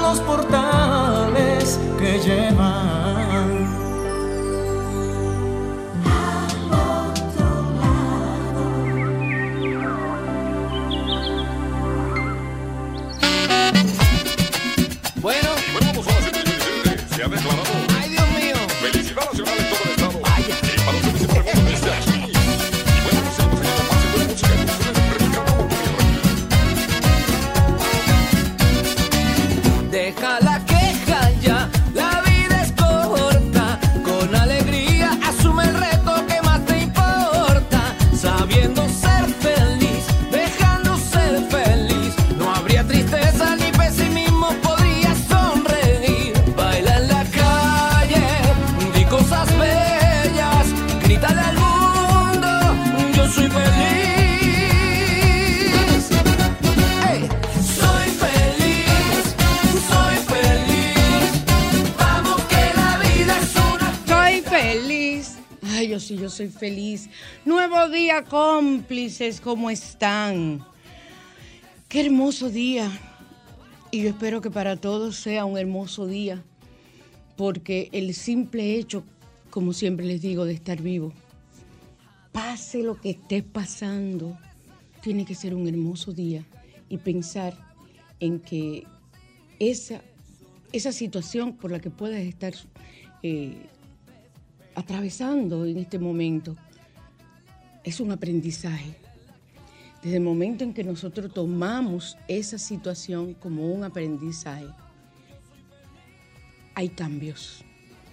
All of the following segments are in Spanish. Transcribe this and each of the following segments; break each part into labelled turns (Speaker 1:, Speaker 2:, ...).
Speaker 1: Los portales que llevan
Speaker 2: yo soy feliz.
Speaker 3: Nuevo día, cómplices, ¿cómo están? Qué hermoso día. Y yo espero que para todos sea un hermoso día, porque el simple hecho, como siempre les digo, de estar vivo, pase lo que esté pasando, tiene que ser un hermoso día y pensar en que esa, esa situación por la que puedas estar eh, atravesando en este momento es un aprendizaje. Desde el momento en que nosotros tomamos esa situación como un aprendizaje, hay cambios.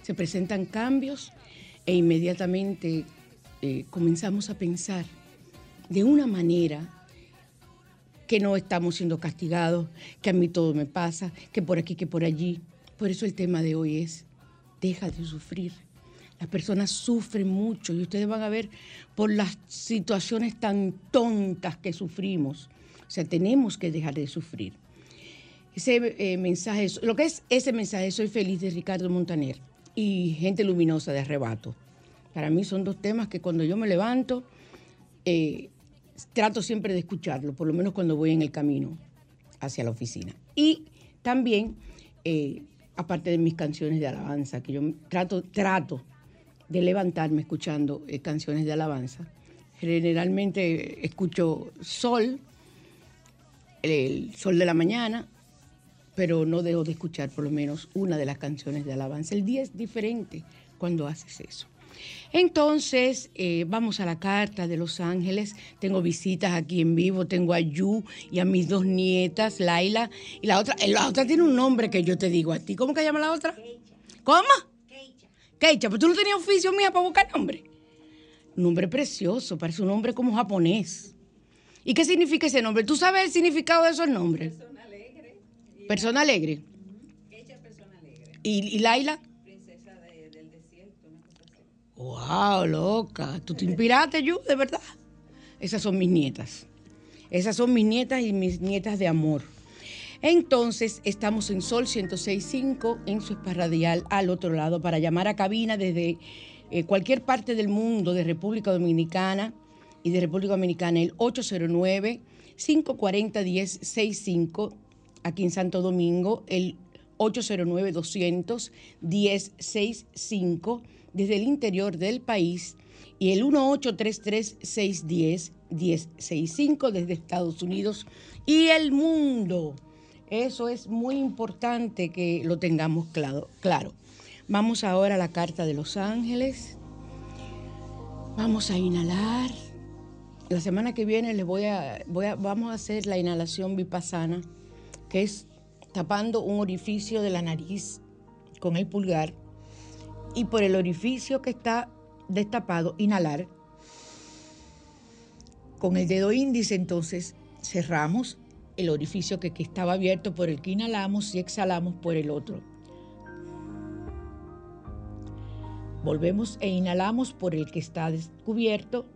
Speaker 3: Se presentan cambios e inmediatamente eh, comenzamos a pensar de una manera que no estamos siendo castigados, que a mí todo me pasa, que por aquí, que por allí. Por eso el tema de hoy es, deja de sufrir. Las personas sufren mucho y ustedes van a ver por las situaciones tan tontas que sufrimos. O sea, tenemos que dejar de sufrir. Ese eh, mensaje, lo que es ese mensaje, soy feliz de Ricardo Montaner y Gente Luminosa de Arrebato. Para mí son dos temas que cuando yo me levanto, eh, trato siempre de escucharlo, por lo menos cuando voy en el camino hacia la oficina. Y también, eh, aparte de mis canciones de alabanza, que yo trato, trato de levantarme escuchando eh, canciones de alabanza. Generalmente escucho sol, el sol de la mañana, pero no dejo de escuchar por lo menos una de las canciones de alabanza. El día es diferente cuando haces eso. Entonces, eh, vamos a la carta de Los Ángeles. Tengo visitas aquí en vivo. Tengo a Yu y a mis dos nietas, Laila. Y la otra, la otra tiene un nombre que yo te digo a ti. ¿Cómo que llama la otra? ¿Cómo? Keicha. pero tú no tenías oficio mía para buscar nombre. Un nombre precioso, parece un nombre como japonés. ¿Y qué significa ese nombre? ¿Tú sabes el significado de esos nombres? Persona alegre. Persona alegre. persona alegre. ¿Y, y Laila? ¡Wow, loca! ¿Tú te inspiraste, yo, de verdad? Esas son mis nietas. Esas son mis nietas y mis nietas de amor. Entonces, estamos en Sol 106.5 en su esparradial al otro lado para llamar a cabina desde eh, cualquier parte del mundo de República Dominicana y de República Dominicana, el 809-540-1065, aquí en Santo Domingo, el 809-200-1065, desde el interior del país, y el 1833-610-1065 desde Estados Unidos y el mundo. Eso es muy importante que lo tengamos claro. claro. Vamos ahora a la carta de los ángeles. Vamos a inhalar. La semana que viene les voy a, voy a- vamos a hacer la inhalación vipassana, que es tapando un orificio de la nariz con el pulgar y por el orificio que está destapado, inhalar. Con el dedo índice entonces cerramos el orificio que, estaba abierto por el que inhalamos y exhalamos por el otro. Volvemos e inhalamos por el que está descubierto.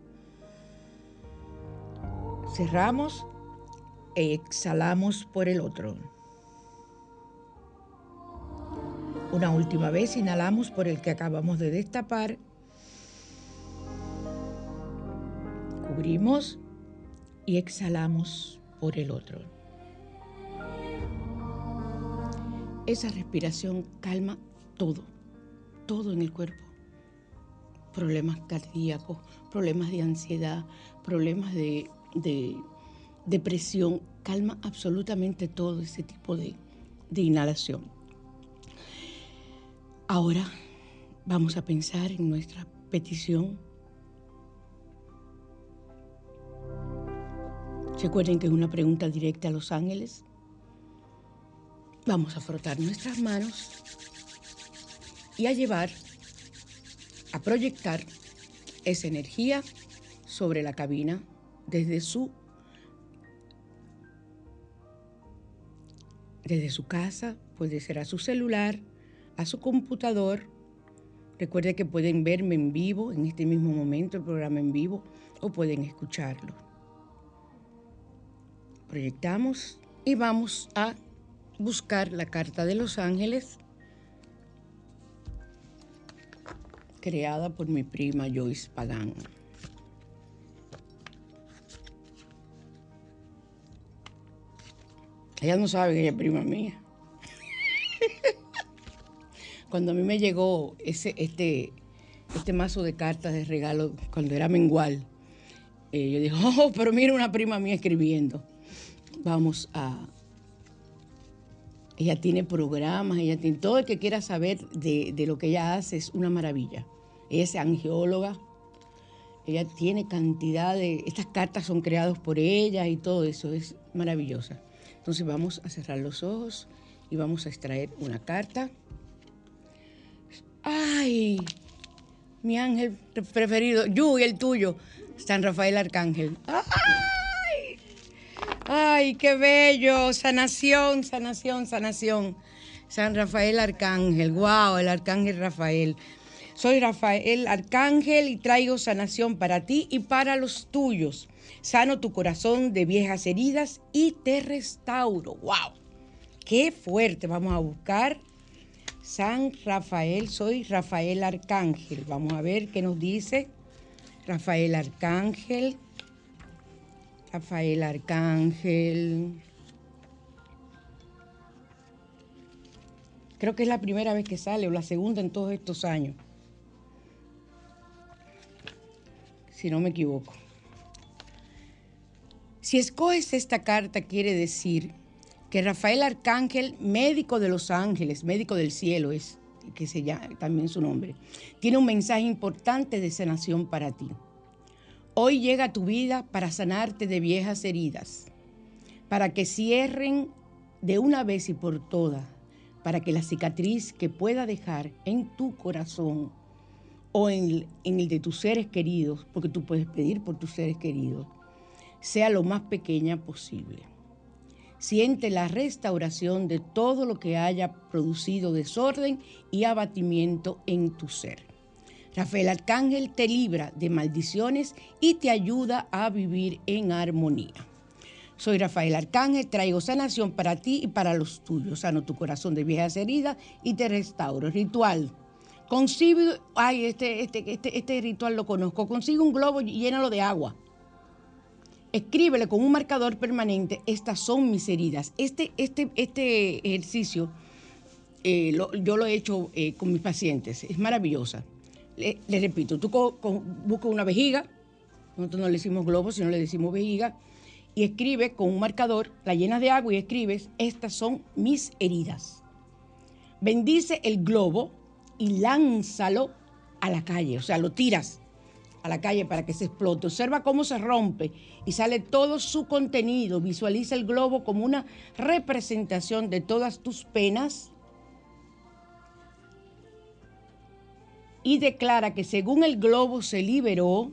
Speaker 3: Cerramos e exhalamos por el otro. Una última vez inhalamos por el que acabamos de destapar. Cubrimos y exhalamos por el otro. Esa respiración calma todo, todo en el cuerpo. Problemas cardíacos, problemas de ansiedad, problemas de, de depresión, calma absolutamente todo ese tipo de inhalación. Ahora vamos a pensar en nuestra petición. Recuerden que es una pregunta directa a los ángeles. Vamos a frotar nuestras manos y a llevar, a proyectar esa energía sobre la cabina desde su desde su casa, puede ser a su celular, a su computador. Recuerde que pueden verme en vivo, en este mismo momento, el programa en vivo, o pueden escucharlo. Proyectamos y vamos a buscar la carta de los ángeles creada por mi prima Joyce Pagán. Ella no sabe que ella es prima mía. Cuando a mí me llegó ese, este, este mazo de cartas de regalo, cuando era mengual, eh, yo dije, oh, pero mira una prima mía escribiendo. Vamos a... Ella tiene programas, ella tiene todo el que quiera saber de, de lo que ella hace es una maravilla. Ella es angióloga, ella tiene cantidad de... Estas cartas son creadas por ella y todo eso, es maravillosa. Entonces vamos a cerrar los ojos y vamos a extraer una carta. ¡Ay! Mi ángel preferido, Yu, y el tuyo, San Rafael Arcángel. ¡Ay! ¡Ay, qué bello! Sanación, sanación, sanación. San Rafael Arcángel, wow, el Arcángel Rafael. Soy Rafael Arcángel y traigo sanación para ti y para los tuyos. Sano tu corazón de viejas heridas y te restauro. ¡Wow! ¡Qué fuerte! Vamos a buscar San Rafael. Soy Rafael Arcángel. Vamos a ver qué nos dice Rafael Arcángel. Rafael Arcángel. Creo que es la primera vez que sale o la segunda en todos estos años. Si no me equivoco. Si escoges esta carta quiere decir que Rafael Arcángel, médico de los ángeles, médico del cielo es que se llama también su nombre, tiene un mensaje importante de sanación para ti. Hoy llega a tu vida para sanarte de viejas heridas, para que cierren de una vez y por todas, para que la cicatriz que pueda dejar en tu corazón o en en el de tus seres queridos, porque tú puedes pedir por tus seres queridos, sea lo más pequeña posible. Siente la restauración de todo lo que haya producido desorden y abatimiento en tu ser. Rafael Arcángel te libra de maldiciones y te ayuda a vivir en armonía. Soy Rafael Arcángel, traigo sanación para ti y para los tuyos. Sano tu corazón de viejas heridas y te restauro. Ritual. Consigue, ay, este, este, este, este ritual lo conozco. Consigue un globo y llénalo de agua. Escríbele con un marcador permanente, estas son mis heridas. Este, este, este ejercicio eh, yo lo he hecho eh, con mis pacientes, es maravillosa. Le, repito, tú co- co- buscas una vejiga, nosotros no le decimos globo, sino le decimos vejiga, y escribe con un marcador, la llenas de agua y escribes, estas son mis heridas. Bendice el globo y lánzalo a la calle, o sea, lo tiras a la calle para que se explote. Observa cómo se rompe y sale todo su contenido. Visualiza el globo como una representación de todas tus penas y declara que según el globo se liberó,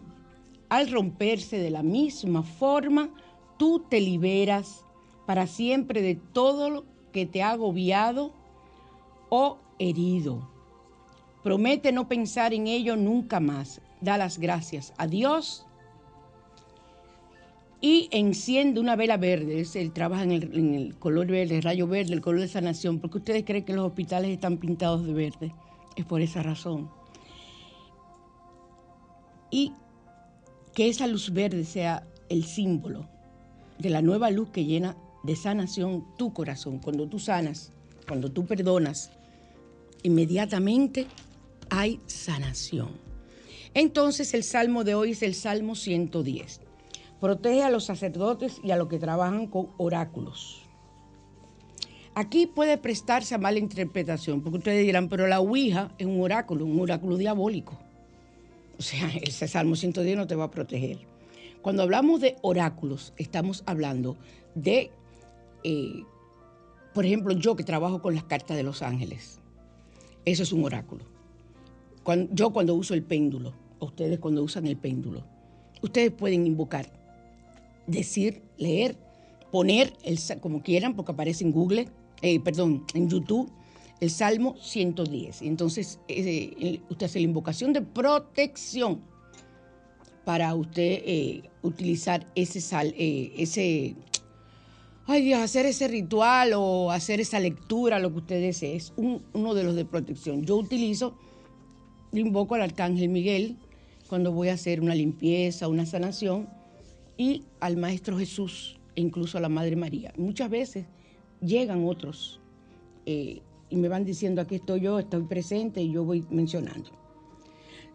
Speaker 3: al romperse de la misma forma, tú te liberas para siempre de todo lo que te ha agobiado o herido. Promete no pensar en ello nunca más. Da las gracias a Dios y enciende una vela verde. Es el trabaja en el, en el color verde, el rayo verde, el color de sanación. Porque ustedes creen que los hospitales están pintados de verde. Es por esa razón. Y que esa luz verde sea el símbolo de la nueva luz que llena de sanación tu corazón. Cuando tú sanas, cuando tú perdonas, inmediatamente hay sanación. Entonces el salmo de hoy es el Salmo 110. Protege a los sacerdotes y a los que trabajan con oráculos. Aquí puede prestarse a mala interpretación, porque ustedes dirán, pero la Ouija es un oráculo, un oráculo diabólico. O sea, el Salmo 110 no te va a proteger. Cuando hablamos de oráculos, estamos hablando de, eh, por ejemplo, yo que trabajo con las cartas de los ángeles. Eso es un oráculo. Yo cuando uso el péndulo, ustedes cuando usan el péndulo, ustedes pueden invocar, decir, leer, poner, el, como quieran, porque aparece en Google, eh, perdón, en YouTube, el Salmo 110. Y entonces eh, el- usted hace la invocación de protección para usted eh, utilizar ese sal, eh, ese, ay Dios, hacer ese ritual o hacer esa lectura, lo que usted desee. Es un- uno de los de protección. Yo utilizo, invoco al Arcángel Miguel cuando voy a hacer una limpieza, una sanación, y al Maestro Jesús e incluso a la Madre María. Muchas veces llegan otros eh, y me van diciendo, aquí estoy yo, estoy presente y yo voy mencionando.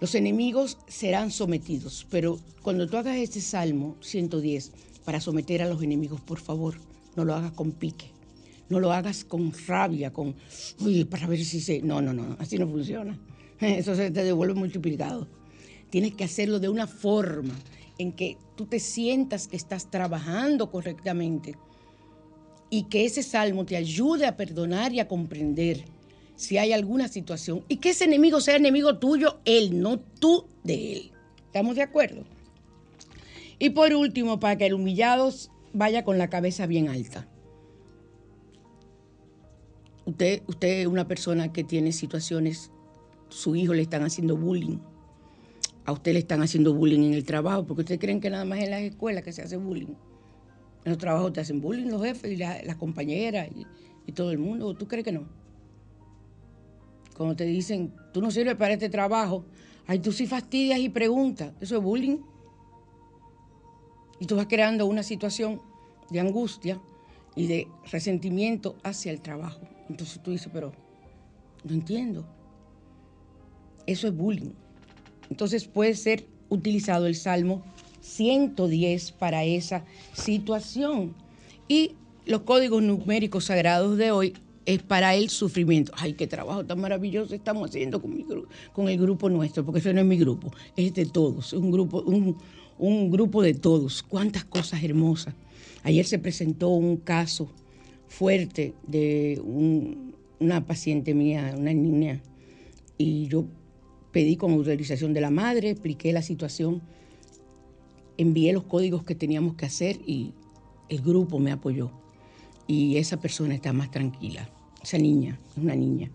Speaker 3: Los enemigos serán sometidos, pero cuando tú hagas este Salmo 110 para someter a los enemigos, por favor, no lo hagas con pique, no lo hagas con rabia, con, uy, para ver si se... No, no, no, así no funciona. Eso se te devuelve multiplicado. Tienes que hacerlo de una forma en que tú te sientas que estás trabajando correctamente y que ese salmo te ayude a perdonar y a comprender si hay alguna situación y que ese enemigo sea enemigo tuyo, él, no tú de él. ¿Estamos de acuerdo? Y por último, para que el humillado vaya con la cabeza bien alta. Usted, usted es una persona que tiene situaciones, su hijo le están haciendo bullying, a usted le están haciendo bullying en el trabajo, porque ustedes creen que nada más en las escuelas que se hace bullying. En los trabajos te hacen bullying los jefes y la- las compañeras y, y todo el mundo. ¿O ¿Tú crees que no? Cuando te dicen, tú no sirves para este trabajo, ay, tú sí fastidias y preguntas. Eso es bullying. Y tú vas creando una situación de angustia y de resentimiento hacia el trabajo. Entonces tú dices, pero no entiendo. Eso es bullying. Entonces puede ser utilizado el Salmo 110 para esa situación. Y los códigos numéricos sagrados de hoy es para el sufrimiento. Ay, qué trabajo tan maravilloso estamos haciendo con, el grupo nuestro, porque ese no es mi grupo, es de todos, un grupo, un, grupo de todos. Cuántas cosas hermosas. Ayer se presentó un caso fuerte de un- una paciente mía, una niña, y yo pedí con autorización de la madre, expliqué la situación, envié los códigos que teníamos que hacer y el grupo me apoyó. Y esa persona está más tranquila, esa niña, es una niña.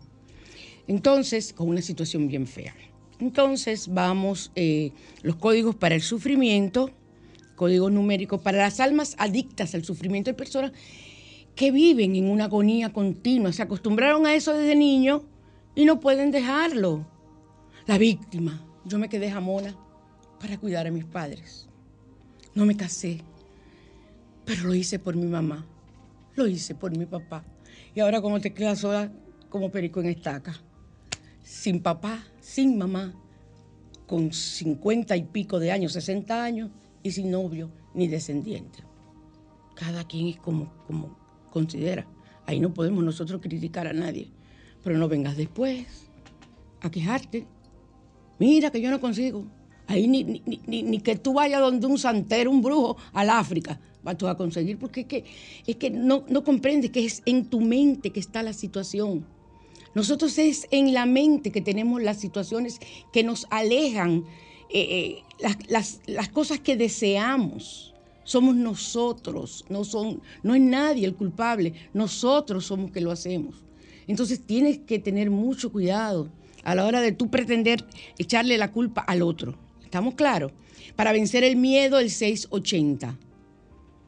Speaker 3: Entonces, con una situación bien fea. Entonces, vamos, eh, los códigos para el sufrimiento, códigos numéricos para las almas adictas al sufrimiento. Hay personas que viven en una agonía continua, se acostumbraron a eso desde niños y no pueden dejarlo. la víctima. Yo me quedé jamona para cuidar a mis padres. No me casé, pero lo hice por mi mamá, lo hice por mi papá. Y ahora como te quedas sola como perico en estaca, sin papá, sin mamá, con cincuenta y pico de años, 60 años, y sin novio ni descendiente. Cada quien es como, como considera. Ahí no podemos nosotros criticar a nadie. Pero no vengas después a quejarte. Mira que yo no consigo. Ahí ni, ni, ni- ni que tú vayas donde un santero, un brujo, al África, vas tú a conseguir, porque es que, es que no, no comprendes que es en tu mente que está la situación. Nosotros es en la mente que tenemos las situaciones que nos alejan, eh, eh, las, las- las cosas que deseamos. Somos nosotros, no, son, no es nadie el culpable, nosotros somos que lo hacemos. Entonces tienes que tener mucho cuidado a la hora de tú pretender echarle la culpa al otro. ¿Estamos claros? Para vencer el miedo, el 680.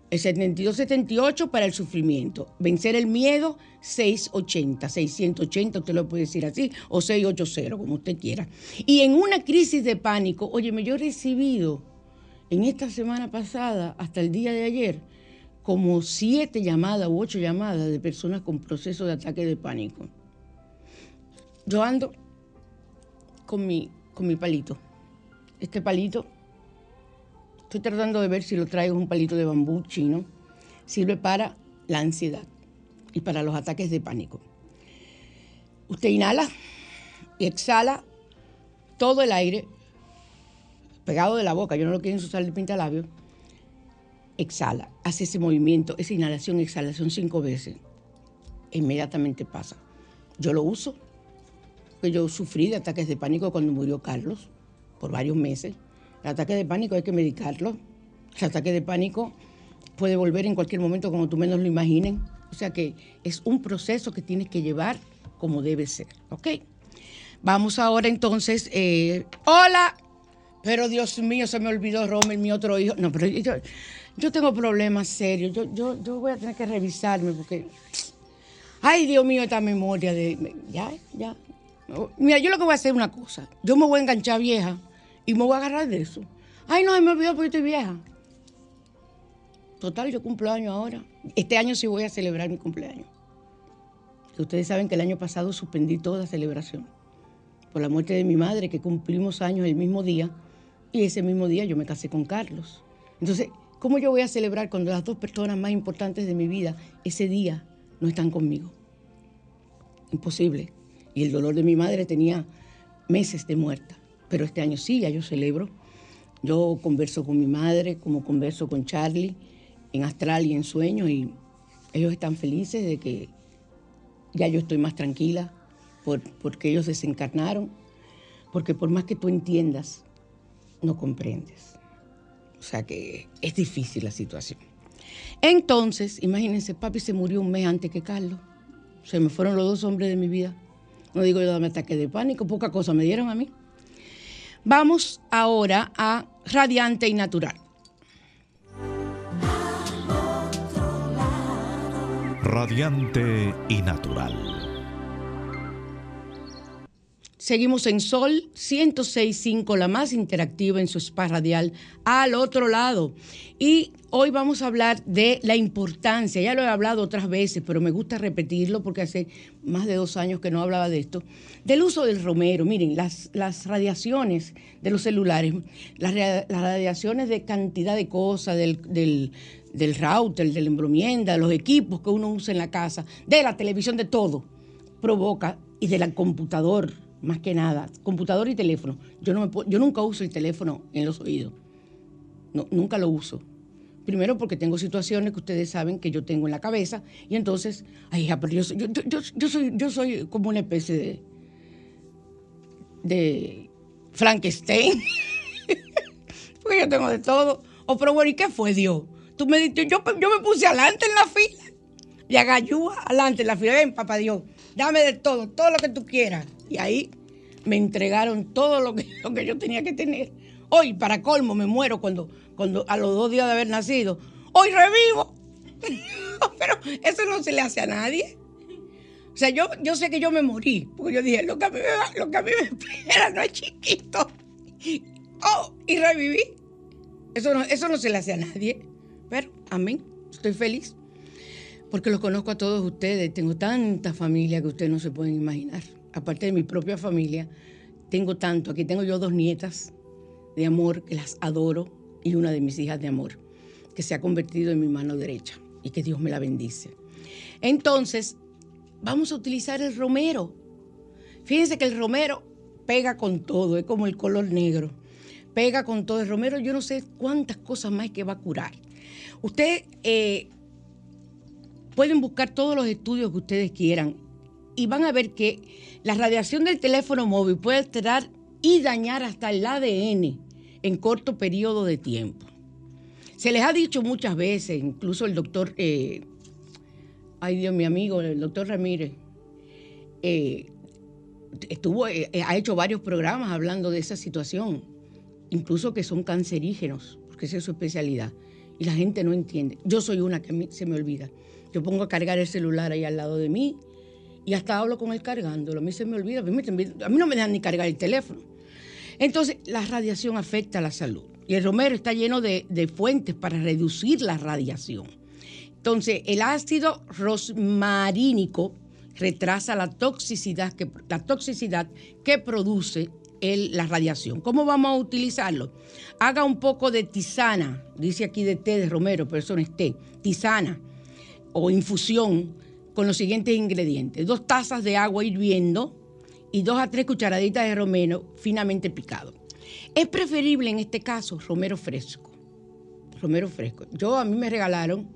Speaker 3: El 72-78 para el sufrimiento. Vencer el miedo, 680. 680, usted lo puede decir así, o 680, como usted quiera. Y en una crisis de pánico, óyeme, yo he recibido en esta semana pasada, hasta el día de ayer, como siete llamadas u ocho llamadas de personas con proceso de ataque de pánico. Yo ando con mi, con mi palito. Este palito Estoy tratando de ver si lo traigo un palito de bambú chino. Sirve para la ansiedad y para los ataques de pánico. Usted inhala y exhala todo el aire pegado de la boca. Yo no lo quiero usar de pintalabios. Exhala, hace ese movimiento, esa inhalación, exhalación cinco veces. E inmediatamente pasa. Yo lo uso porque yo sufrí de ataques de pánico cuando murió Carlos por varios meses. El ataque de pánico hay que medicarlo. El ataque de pánico puede volver en cualquier momento como tú menos lo imaginen. O sea que es un proceso que tienes que llevar como debe ser. ¿Ok? Vamos ahora entonces. eh, hola. Pero Dios mío, se me olvidó Romer, mi otro hijo. No, pero yo, yo tengo problemas serios. Yo, yo, yo voy a tener que revisarme porque. Ay, Dios mío, esta memoria de. Ya, ya. Mira, yo lo que voy a hacer es una cosa. Yo me voy a enganchar vieja y me voy a agarrar de eso. Ay, no, me olvidó porque estoy vieja. Total, yo cumplo años ahora. Este año sí voy a celebrar mi cumpleaños. Ustedes saben que el año pasado suspendí toda celebración por la muerte de mi madre, que cumplimos años el mismo día, y ese mismo día yo me casé con Carlos. Entonces, ¿cómo yo voy a celebrar cuando las dos personas más importantes de mi vida ese día no están conmigo? Imposible. Y el dolor de mi madre tenía meses de muerta, pero este año sí, ya yo celebro. Yo converso con mi madre, como converso con Charlie, en astral y en sueño, y ellos están felices de que ya yo estoy más tranquila por, porque ellos desencarnaron, porque por más que tú entiendas, no comprendes. O sea que es difícil la situación. Entonces, imagínense, papi se murió un mes antes que Carlos. Se me fueron los dos hombres de mi vida. No digo yo dame ataque de pánico, poca cosa me dieron a mí. Vamos ahora a Radiante y Natural.
Speaker 4: Radiante y natural.
Speaker 3: Seguimos en Sol 106.5, la más interactiva en su spa radial, al otro lado. Y hoy vamos a hablar de la importancia, ya lo he hablado otras veces, pero me gusta repetirlo porque hace más de dos años que no hablaba de esto, del uso del romero. Miren, las, las radiaciones de los celulares, las, las radiaciones de cantidad de cosas, del, del, del router, de la embromienda, los equipos que uno usa en la casa, de la televisión, de todo provoca y de la computador más que nada computador y teléfono. Yo no me puedo- yo nunca uso el teléfono en los oídos. No, nunca lo uso. Primero porque tengo situaciones que ustedes saben que yo tengo en la cabeza y entonces ay hija, pero yo, soy- yo, soy como una especie de de Frankenstein. Porque yo tengo de todo. O pero bueno y qué fue Dios tú me diste yo, yo me puse adelante en la fila. Y agayúa adelante en la fila. Ven, papá Dios, dame de todo, todo lo que tú quieras. Y ahí me entregaron todo lo que, yo tenía que tener. Hoy, para colmo, me muero cuando, cuando a los dos días de haber nacido. Hoy revivo. Pero eso no se le hace a nadie. O sea, yo, yo sé que yo me morí, porque yo dije, lo que a mí me, va- lo que a mí me espera no es chiquito. Oh, y reviví. Eso no, eso no se le hace a nadie. Pero, amén, estoy feliz. Porque los conozco a todos ustedes. Tengo tanta familia que ustedes no se pueden imaginar. Aparte de mi propia familia, tengo tanto. Aquí tengo yo dos nietas de amor que las adoro y una de mis hijas de amor que se ha convertido en mi mano derecha y que Dios me la bendice. Entonces, vamos a utilizar el romero. Fíjense que el romero pega con todo, es como el color negro. Pega con todo. El romero, yo no sé cuántas cosas más que va a curar. Usted eh, pueden buscar todos los estudios que ustedes quieran y van a ver que la radiación del teléfono móvil puede alterar y dañar hasta el ADN en corto periodo de tiempo. Se les ha dicho muchas veces, incluso el doctor, eh, ay Dios, mi amigo, el doctor Ramírez, eh, estuvo, eh, ha hecho varios programas hablando de esa situación, incluso que son cancerígenos, porque esa es su especialidad. Y la gente no entiende. Yo soy una que se me olvida. Yo pongo a cargar el celular ahí al lado de mí y hasta hablo con él cargándolo. A mí se me olvida. A mí, no me dejan ni cargar el teléfono. Entonces, la radiación afecta a la salud. Y el romero está lleno de, de fuentes para reducir la radiación. Entonces, el ácido rosmarínico retrasa la toxicidad que, la toxicidad que produce el- la radiación. ¿Cómo vamos a utilizarlo? Haga un poco de tisana, dice aquí de té de romero, pero eso no es té, tisana o infusión con los siguientes ingredientes. Dos tazas de agua hirviendo y dos a tres cucharaditas de romero finamente picado. Es preferible en este caso romero fresco. Romero fresco. Yo a mí me regalaron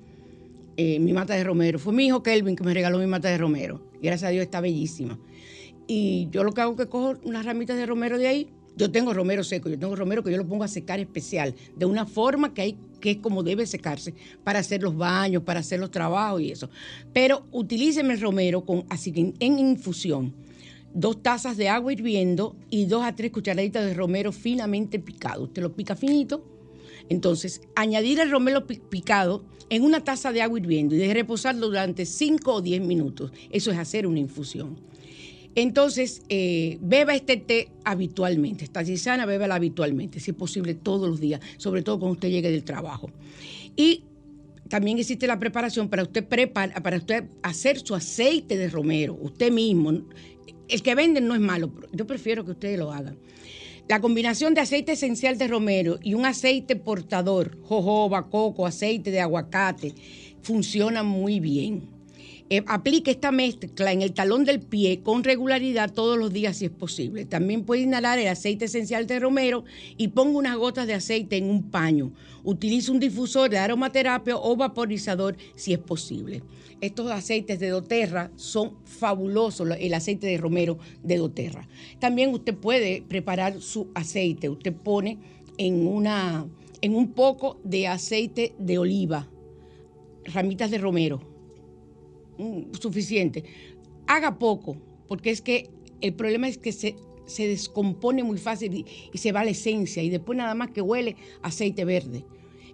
Speaker 3: eh, mi mata de romero. Fue mi hijo Kelvin que me regaló mi mata de romero. Gracias a Dios está bellísima. Y yo lo que hago es que cojo unas ramitas de romero de ahí. Yo tengo romero seco, yo tengo romero que yo lo pongo a secar especial, de una forma que, hay, que es como debe secarse, para hacer los baños, para hacer los trabajos y eso. Pero utilíceme el romero con, así que en, infusión. Dos tazas de agua hirviendo y dos a tres cucharaditas de romero finamente picado. Usted lo pica finito, entonces, añadir el romero pi- picado en una taza de agua hirviendo y deje reposarlo durante 5 o 10 minutos. Eso es hacer una infusión. Entonces, eh, beba este té habitualmente. Esta tisana, bébala habitualmente, si es posible, todos los días, sobre todo cuando usted llegue del trabajo. Y también existe la preparación para usted, prepar, para usted hacer su aceite de romero, usted mismo. El que venden no es malo, yo prefiero que ustedes lo hagan. La combinación de aceite esencial de romero y un aceite portador, jojoba, coco, aceite de aguacate, funciona muy bien. Eh, aplique esta mezcla en el talón del pie con regularidad todos los días si es posible. También puede inhalar el aceite esencial de romero y ponga unas gotas de aceite en un paño. Utilice un difusor de aromaterapia o vaporizador si es posible. Estos aceites de doTERRA son fabulosos, lo- el aceite de romero de doTERRA. También usted puede preparar su aceite. Usted pone en, una, en un poco de aceite de oliva, ramitas de romero, suficiente. Haga poco, porque es que el problema es que se, se descompone muy fácil y, se va la esencia y después nada más que huele a aceite verde.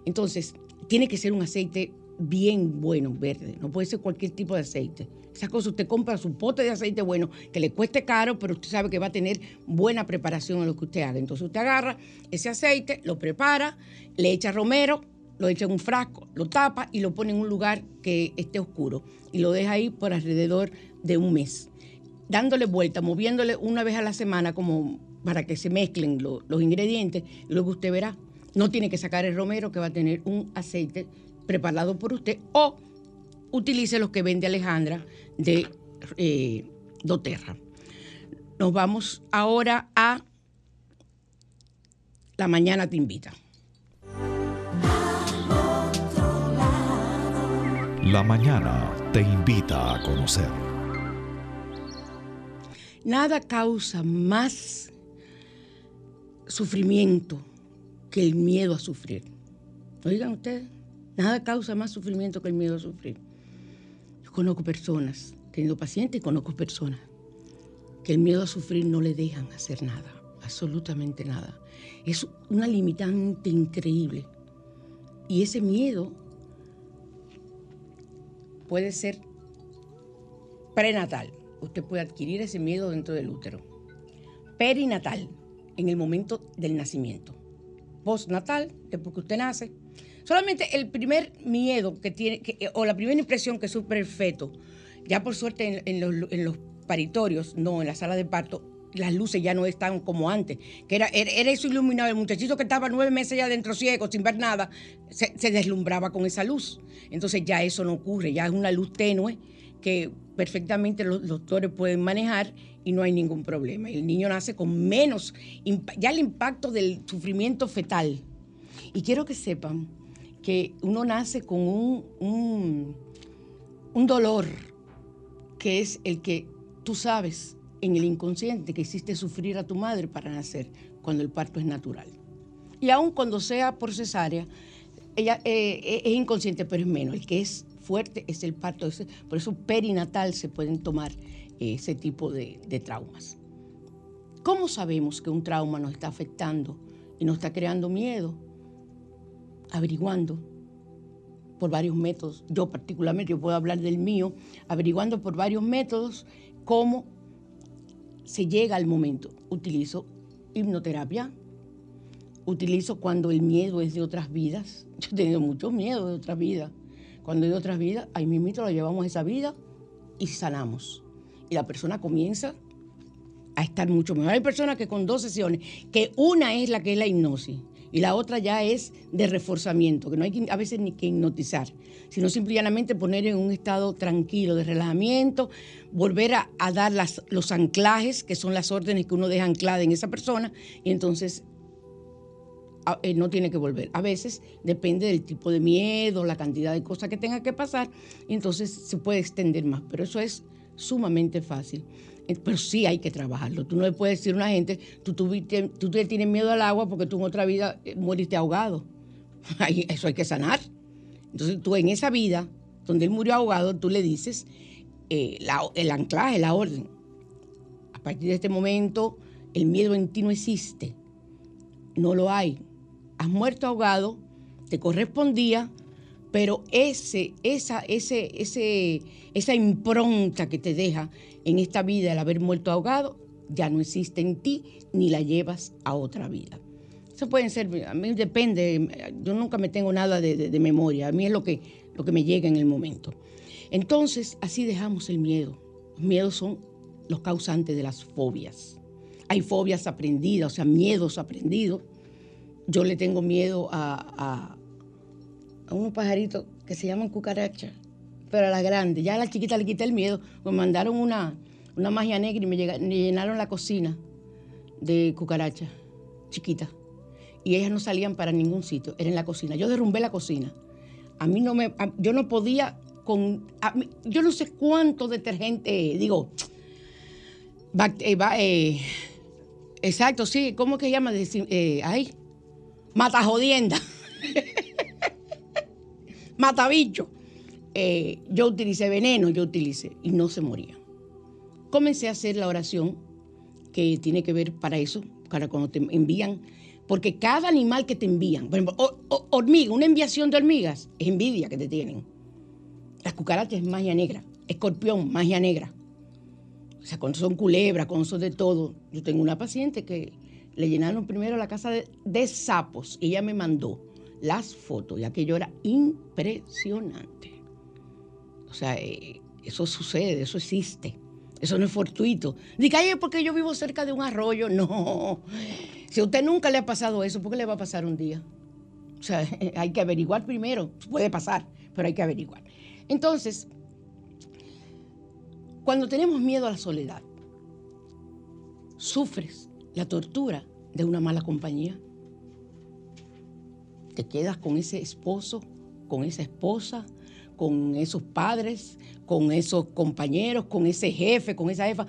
Speaker 3: Entonces, tiene que ser un aceite bien bueno, verde, no puede ser cualquier tipo de aceite. Esa cosa usted compra su pote de aceite bueno, que le cueste caro, pero usted sabe que va a tener buena preparación en lo que usted haga. Entonces usted agarra ese aceite, lo prepara, le echa romero, lo echa en un frasco, lo tapa y lo pone en un lugar que esté oscuro y lo deja ahí por alrededor de un mes, dándole vuelta, moviéndole una vez a la semana como para que se mezclen lo- los ingredientes luego usted verá. No tiene que sacar el romero que va a tener un aceite preparado por usted o utilice los que vende Alejandra de eh, doTERRA. Nos vamos ahora a La Mañana Te Invita.
Speaker 4: La mañana te invita a conocer.
Speaker 3: Nada causa más sufrimiento que el miedo a sufrir. Oigan ustedes, nada causa más sufrimiento que el miedo a sufrir. Yo conozco personas, he tenido pacientes conozco personas que el miedo a sufrir no le dejan hacer nada, absolutamente nada. Es una limitante increíble. Y ese miedo puede ser prenatal. Usted puede adquirir ese miedo dentro del útero. Perinatal, en el momento del nacimiento. Postnatal, después que usted nace. Solamente el primer miedo que tiene, o la primera impresión que sufre el feto, ya por suerte en, en los, en los paritorios, no en la sala de parto, las luces ya no están como antes, que era, era, eso iluminado. El muchachito que estaba nueve meses ya dentro ciego, sin ver nada, se, deslumbraba con esa luz. Entonces ya eso no ocurre, ya es una luz tenue que perfectamente los doctores pueden manejar y no hay ningún problema. El niño nace con menos, ya el impacto del sufrimiento fetal. Y quiero que sepan que uno nace con un, un dolor que es el que tú sabes en el inconsciente que hiciste sufrir a tu madre para nacer cuando el parto es natural. Y aun cuando sea por cesárea, ella eh, es inconsciente, pero es menos. El que es fuerte es el parto. Por eso perinatal se pueden tomar eh, ese tipo de, de traumas. ¿Cómo sabemos que un trauma nos está afectando y nos está creando miedo? Averiguando por varios métodos. Yo particularmente, yo puedo hablar del mío, averiguando por varios métodos cómo se llega al momento. Utilizo hipnoterapia, utilizo cuando el miedo es de otras vidas. Yo he tenido mucho miedo de otras vidas. Cuando hay de otras vidas, ahí mismito lo llevamos a esa vida y sanamos. Y la persona comienza a estar mucho mejor. Hay personas que con dos sesiones, que una es la que es la hipnosis y la otra ya es de reforzamiento, que no hay a veces ni que hipnotizar, sino simplemente poner en un estado tranquilo, de relajamiento, volver a, dar los anclajes, que son las órdenes que uno deja anclada en esa persona, y entonces eh, no tiene que volver. A veces depende del tipo de miedo, la cantidad de cosas que tenga que pasar, y entonces se puede extender más, pero eso es sumamente fácil. Eh, Pero sí hay que trabajarlo. Tú no le puedes decir a una gente, tú, tuviste- tú tienes miedo al agua porque tú en otra vida eh, moriste ahogado. Eso hay que sanar. Entonces tú en esa vida, donde él murió ahogado, tú le dices eh, la- el anclaje, la orden. A partir de este momento, el miedo en ti no existe no lo hay. Has muerto ahogado, te correspondía, pero ese, esa, ese, ese, esa impronta que te deja en esta vida el haber muerto ahogado ya no existe en ti ni la llevas a otra vida. Eso pueden ser, a mí depende, yo nunca me tengo nada de, memoria, a mí es lo que, lo que me llega en el momento. Entonces, así dejamos el miedo. Los miedos son los causantes de las fobias. Hay fobias aprendidas, o sea, miedos aprendidos. Yo le tengo miedo a, a unos pajaritos que se llaman cucarachas, pero a las grandes. Ya a la chiquita le quité el miedo. Me mandaron una, una magia negra y me, llenaron la cocina de cucarachas chiquitas. Y ellas no salían para ningún sitio, era en la cocina. Yo derrumbé la cocina. A mí no me, yo no podía con, yo no sé cuánto detergente, digo, eh, eh, exacto, sí, ¿cómo que llama? Eh, ay, mata jodienda, mata bicho. Eh, yo utilicé veneno, yo utilicé y no se moría. Comencé a hacer la oración que tiene que ver para eso, para cuando te envían, porque cada animal que te envían, por ejemplo, hormiga, una enviación de hormigas, es envidia que te tienen. Las cucarachas es magia negra, escorpión, magia negra. O sea, cuando son culebras, cuando son de todo. Yo tengo una paciente que le llenaron primero la casa de, de sapos y ella me mandó las fotos y aquello era impresionante. O sea, eh, eso sucede, eso existe. Eso no es fortuito. Diga, ay, porque yo vivo cerca de un arroyo. No. Si a usted nunca le ha pasado eso, ¿por qué le va a pasar un día? O sea, hay que averiguar primero. Puede pasar, pero hay que averiguar. Entonces, cuando tenemos miedo a la soledad, sufres la tortura de una mala compañía. Te quedas con ese esposo, con esa esposa, con esos padres, con esos compañeros, con ese jefe, con esa jefa,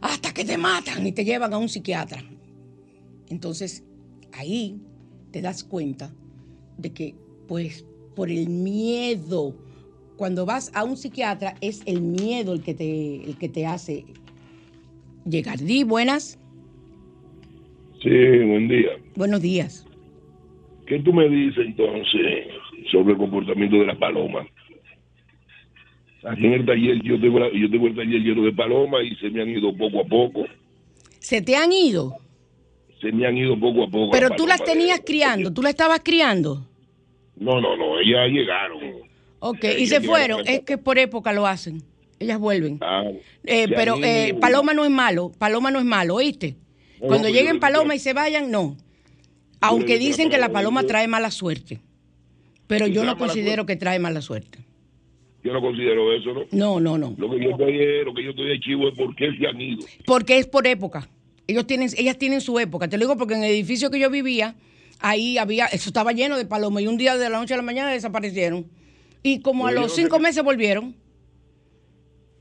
Speaker 3: hasta que te matan y te llevan a un psiquiatra. Entonces, ahí te das cuenta de que, pues, por el miedo, cuando vas a un psiquiatra, es el miedo el que te, el que te hace llegar. Di, buenas.
Speaker 5: Sí, buen día.
Speaker 3: Buenos días.
Speaker 5: ¿Qué tú me dices entonces sobre el comportamiento de la paloma? Aquí en el taller, yo tengo, la- yo tengo el taller lleno de palomas y se me han ido poco a poco.
Speaker 3: ¿Se te han ido?
Speaker 5: Se me han ido poco a poco.
Speaker 3: Pero
Speaker 5: las
Speaker 3: tú las
Speaker 5: palomas
Speaker 3: tenías
Speaker 5: de-
Speaker 3: criando, tú las estabas criando.
Speaker 5: No, no, no, ellas llegaron.
Speaker 3: Ok, y se fueron. Es que por época lo hacen. Ellas vuelven.
Speaker 5: Ah,
Speaker 3: Eh, pero eh. Paloma no es malo, Paloma no es malo, ¿oíste?
Speaker 5: No,
Speaker 3: Cuando lleguen Paloma y se vayan, no. Aunque dicen que la
Speaker 5: Paloma-
Speaker 3: trae mala suerte. Pero yo no considero que trae mala suerte.
Speaker 5: Yo no considero eso, ¿no?
Speaker 3: No, no, no.
Speaker 5: Lo que yo estoy, es- lo que yo estoy de chivo es por qué se han ido.
Speaker 3: Porque es por época. Ellos tienen, ellas tienen su época. Te lo digo porque en el edificio que yo vivía, ahí había, eso estaba lleno de palomas y un día de la noche a la mañana desaparecieron. Y como a los cinco meses volvieron.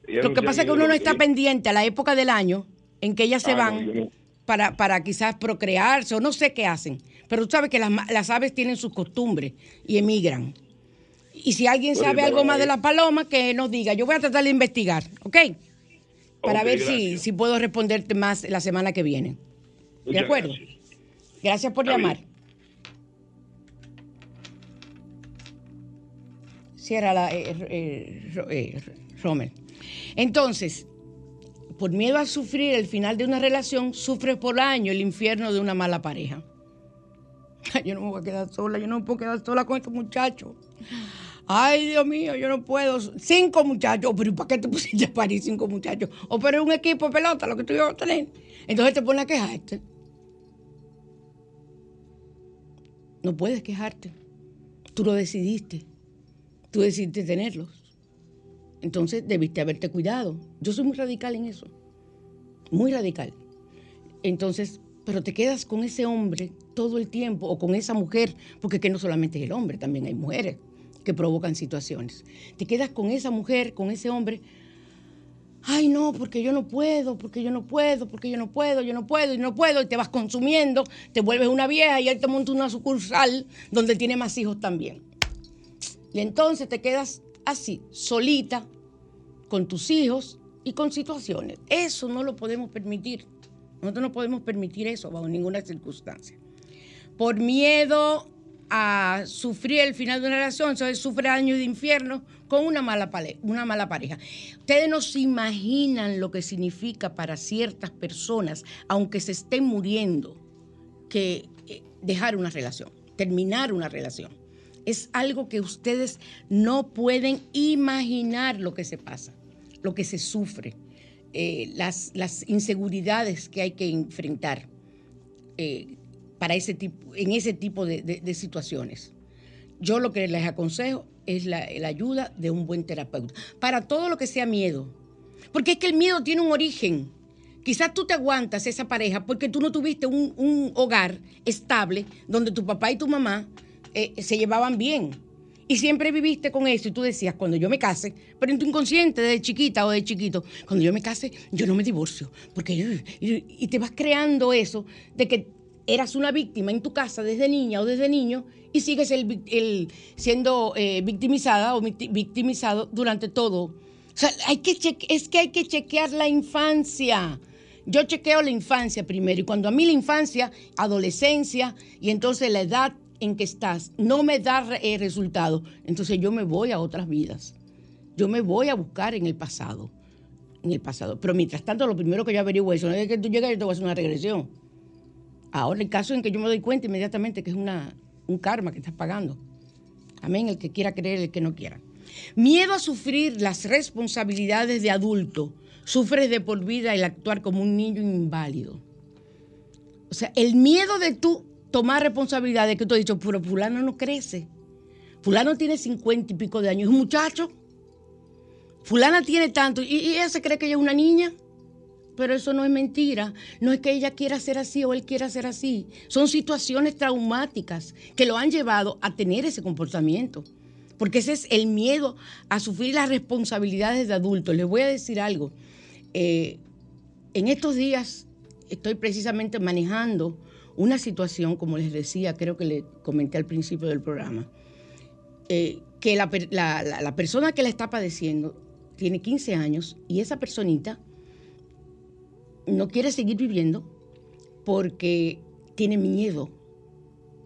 Speaker 3: Lo que pasa es que uno no está pendiente a la época del año en que ellas se
Speaker 5: Ah,
Speaker 3: van. Para, para quizás procrearse o no sé qué hacen. Pero tú sabes que las, las aves tienen sus costumbres y emigran. Y si alguien sabe algo más de
Speaker 5: eh.
Speaker 3: las palomas, que nos diga. Yo voy a tratar de investigar, ¿ok? Para ver si, si puedo responderte más la semana que viene. ¿De acuerdo?
Speaker 5: gracias.
Speaker 3: Gracias por
Speaker 5: Está
Speaker 3: llamar.
Speaker 5: bien.
Speaker 3: Cierra la eh, eh, eh, Rommel. Entonces, por miedo a sufrir el final de una relación, sufres por año el infierno de una mala pareja. Yo no me voy a quedar sola, yo no me puedo quedar sola con estos muchachos. Ay, Dios mío, yo no puedo. Cinco muchachos. Pero ¿para qué te pusiste a parir cinco muchachos? O pero es un equipo de pelota lo que tú ibas a tener. Entonces te pones a quejarte. No puedes quejarte. Tú lo decidiste. Tú decidiste tenerlos. Entonces debiste haberte cuidado. Yo soy muy radical en eso. Muy radical. Entonces, pero te quedas con ese hombre todo el tiempo o con esa mujer, porque que no solamente es el hombre, también hay mujeres que provocan situaciones. Te quedas con esa mujer, con ese hombre. Ay, no, porque yo no puedo, porque yo no puedo, porque yo no puedo, yo no puedo, y no puedo, y te vas consumiendo, te vuelves una vieja y él te monta una sucursal donde tiene más hijos también. Y entonces te quedas así, solita, con tus hijos y con situaciones. Eso no lo podemos permitir. Nosotros no podemos permitir eso bajo ninguna circunstancia. Por miedo a sufrir el final de una relación, entonces sufre años de infierno con una mala, una mala pareja. Ustedes no se imaginan lo que significa para ciertas personas, aunque se estén muriendo, que eh, dejar una relación, terminar una relación. Es algo que ustedes no pueden imaginar lo que se pasa, lo que se sufre, eh, las, las inseguridades que hay que enfrentar eh, para ese tipo, en ese tipo de, de- de situaciones. Yo lo que les aconsejo es la, la ayuda de un buen terapeuta. Para todo lo que sea miedo. Porque es que el miedo tiene un origen. Quizás tú te aguantas esa pareja porque tú no tuviste un, un hogar estable donde tu papá y tu mamá eh, se llevaban bien. Y siempre viviste con eso y tú decías, cuando yo me case, pero en tu inconsciente de chiquita o de chiquito, cuando yo me case, yo no me divorcio. Porque y, te vas creando eso de que eras una víctima en tu casa desde niña o desde niño y sigues el, el- siendo eh, victimizada o victi- victimizado durante todo. O sea, hay que cheque- es que hay que chequear la infancia. Yo chequeo la infancia primero y cuando a mí la infancia, adolescencia y entonces la edad en que estás no me da eh, resultado, entonces yo me voy a otras vidas. Yo me voy a buscar en el pasado. En el pasado. Pero mientras tanto, lo primero que yo averiguo es, no es que tú llegas y te voy a hacer una regresión. Ahora, el caso en que yo me doy cuenta inmediatamente que es una, un karma que estás pagando. Amén, el que quiera creer, el que no quiera. Miedo a sufrir las responsabilidades de adulto. Sufres de por vida el actuar como un niño inválido. O sea, el miedo de tú tomar responsabilidad de que tú has dicho, pero fulano no crece. Fulano tiene cincuenta y pico de años, es un muchacho. Fulana tiene tanto y, ella se cree que ella es una niña. Pero eso no es mentira. No es que ella quiera ser así o él quiera ser así. Son situaciones traumáticas que lo han llevado a tener ese comportamiento. Porque ese es el miedo a sufrir las responsabilidades de adultos. Les voy a decir algo. Eh, en estos días estoy precisamente manejando una situación, como les decía, creo que le comenté al principio del programa, eh, que la, la- la persona que la está padeciendo tiene 15 años y esa personita no quiere seguir viviendo porque tiene miedo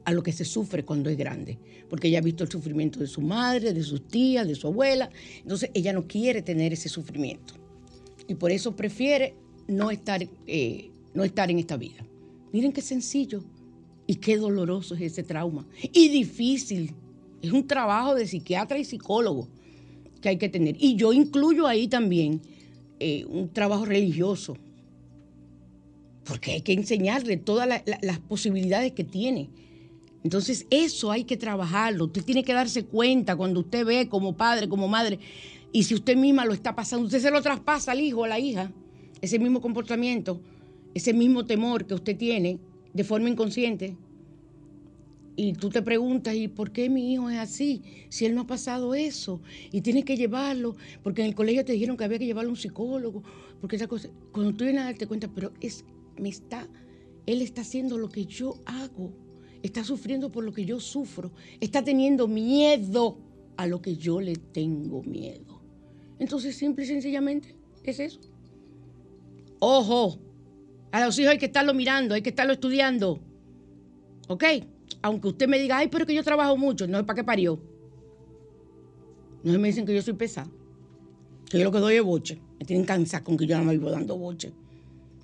Speaker 3: a lo que se sufre cuando es grande, porque ella ha visto el sufrimiento de su madre, de sus tías, de su abuela, entonces ella no quiere tener ese sufrimiento y por eso prefiere no estar, eh, no estar en esta vida. Miren qué sencillo y qué doloroso es ese trauma y difícil. Es un trabajo de psiquiatra y psicólogo que hay que tener. Y yo incluyo ahí también eh, un trabajo religioso, porque hay que enseñarle todas la- la- las posibilidades que tiene. Entonces eso hay que trabajarlo. Usted tiene que darse cuenta cuando usted ve como padre, como madre, y si usted misma lo está pasando, usted se lo traspasa al hijo a la hija, ese mismo comportamiento, ese mismo temor que usted tiene de forma inconsciente. Y tú te preguntas, ¿y por qué mi hijo es así? Si él no ha pasado eso. Y tienes que llevarlo, porque en el colegio te dijeron que había que llevarlo a un psicólogo, porque esa cosa. Cuando tú vienes a darte cuenta, pero es, me está, él está haciendo lo que yo hago. Está sufriendo por lo que yo sufro. Está teniendo miedo a lo que yo le tengo miedo. Entonces, simple y sencillamente, es eso. Ojo, a los hijos hay que estarlo mirando, hay que estarlo estudiando. ¿Ok? Aunque usted me diga, ay, pero que yo trabajo mucho, no es para qué parió. No se me dicen que yo soy pesada. Que yo lo que doy es boche. Me tienen cansada con que yo no me vivo dando boche.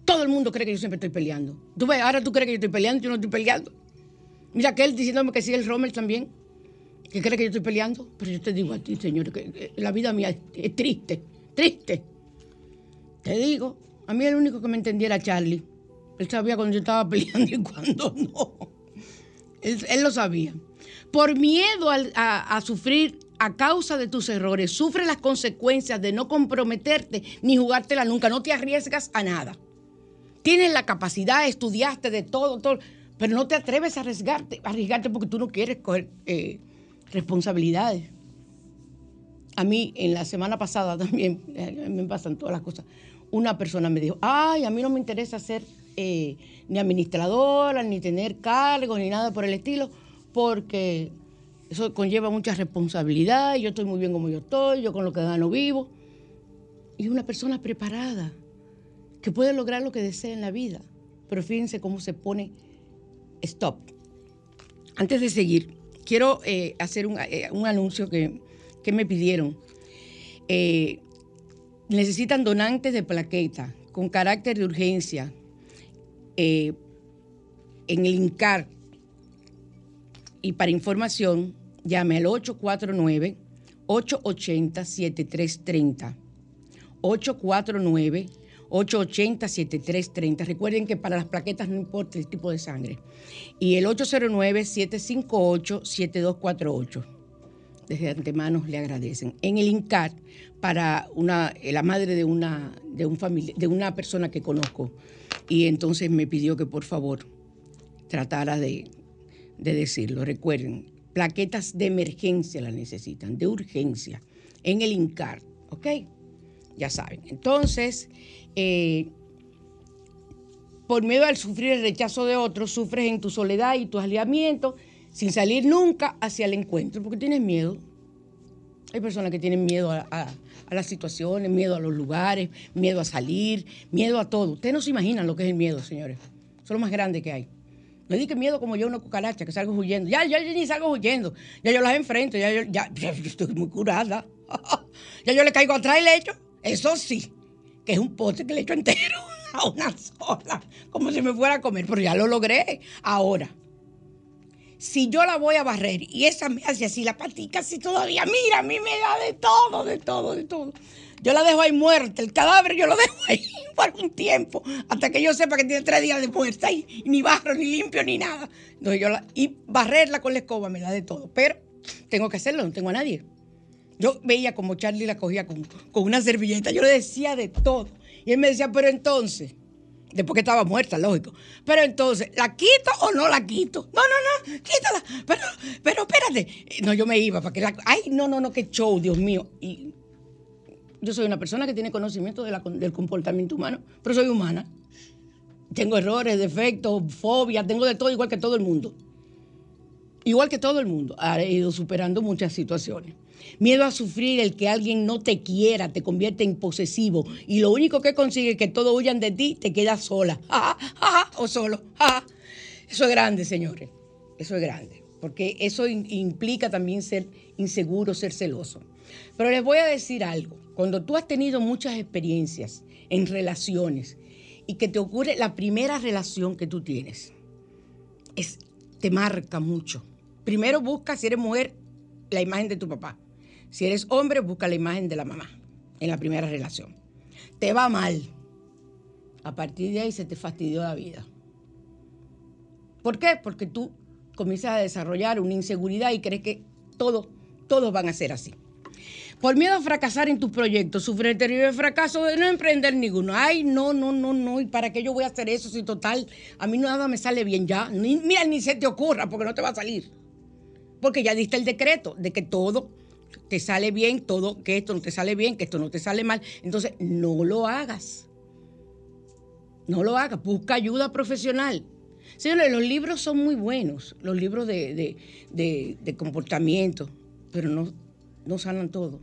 Speaker 3: Todo el mundo cree que yo siempre estoy peleando. Tú ves, ahora tú crees que yo estoy peleando, yo no estoy peleando. Mira aquel diciéndome que sí, el Rommel también, que cree que yo estoy peleando. Pero yo te digo a ti, señor, que la vida mía es, es triste, triste. Te digo, a mí el único que me entendiera era Charlie. Él sabía cuando yo estaba peleando y cuando no. Él, lo sabía. Por miedo a, a sufrir a causa de tus errores, sufre las consecuencias de no comprometerte ni jugártela nunca. No te arriesgas a nada. Tienes la capacidad, estudiaste de todo, todo, pero no te atreves a arriesgarte, a arriesgarte porque tú no quieres coger eh, responsabilidades. A mí, en la semana pasada también, me pasan todas las cosas, una persona me dijo, ay, a mí no me interesa ser eh, ni administradora, ni tener cargos, ni nada por el estilo, porque eso conlleva mucha responsabilidad, y yo estoy muy bien como yo estoy, yo con lo que gano vivo. Y una persona preparada, que puede lograr lo que desea en la vida. Pero fíjense cómo se pone stop. Antes de seguir, quiero eh, hacer un, eh, un anuncio que, que me pidieron. Necesitan donantes de plaqueta con carácter de urgencia eh, en el INCAR. Y para información, llame al 849-880-7330. 849-880-7330. Recuerden que para las plaquetas no importa el tipo de sangre. Y el 809-758-7248. Desde antemano le agradecen. En el INCAR, para una, eh, la madre de una, de, un familia, de una persona que conozco, y entonces me pidió que por favor tratara de, de decirlo. Recuerden, plaquetas de emergencia las necesitan, de urgencia, en el INCAR, ¿ok? Ya saben. Entonces, eh, por miedo al sufrir el rechazo de otros, sufres en tu soledad y tu aislamiento sin salir nunca hacia el encuentro, porque tienes miedo. Hay personas que tienen miedo a, las situaciones, miedo a los lugares, miedo a salir, miedo a todo. Ustedes no se imaginan lo que es el miedo, señores. Eso es lo más grande que hay. No diga miedo como yo una cucaracha, que salgo huyendo. Ya, ya, yo ni salgo huyendo. Ya yo las enfrento, ya yo, ya, ya estoy muy curada. ya yo le caigo atrás y le echo. Eso sí, que es un pote que le echo entero a una sola, como si me fuera a comer, pero ya lo logré. Ahora, si yo la voy a barrer y esa me hace así la patica, así todavía, mira, a mí me da de todo, de todo, de todo. Yo la dejo ahí muerta, el cadáver yo lo dejo ahí por un tiempo, hasta que yo sepa que tiene tres días de muerta y, ni barro, ni limpio, ni nada. Entonces yo la, y barrerla con la escoba me da de todo, pero tengo que hacerlo, no tengo a nadie. Yo veía como Charlie la cogía con, con una servilleta, yo le decía de todo. Y él me decía, pero entonces, después que estaba muerta, lógico, pero entonces, ¿la quito o no la quito? No, no, no, quítala, pero, pero espérate. No, yo me iba para que la... Ay, no, no, no, qué show, Dios mío. Y yo soy una persona que tiene conocimiento del comportamiento humano, pero soy humana. Tengo errores, defectos, fobias, tengo de todo igual que todo el mundo. Igual que todo el mundo, ha ido superando muchas situaciones. Miedo a sufrir el que alguien no te quiera, te convierte en posesivo y lo único que consigue es que todos huyan de ti, te quedas sola. Ja, ja, o solo. Eso es grande, señores. Eso es grande. Porque eso implica también ser inseguro, ser celoso. Pero les voy a decir algo. Cuando tú has tenido muchas experiencias en relaciones y que te ocurre la primera relación que tú tienes, es, te marca mucho. Primero busca, si eres mujer, la imagen de tu papá. Si eres hombre, busca la imagen de la mamá en la primera relación. Te va mal. A partir de ahí se te fastidió la vida. ¿Por qué? Porque tú comienzas a desarrollar una inseguridad y crees que todo, todos van a ser así. Por miedo a fracasar en tus proyectos, sufre el terrible fracaso de no emprender ninguno. Ay, no, no, no, no. ¿Y para qué yo voy a hacer eso si total a mí nada me sale bien ya? Ni, mira, ni se te ocurra porque no te va a salir. Porque ya diste el decreto de que todo te sale bien, todo, que esto no te sale bien, que esto no te sale mal. Entonces, no lo hagas. No lo hagas. Busca ayuda profesional. Señores, los libros son muy buenos, los libros de, de- de- comportamiento, pero no, no sanan todo.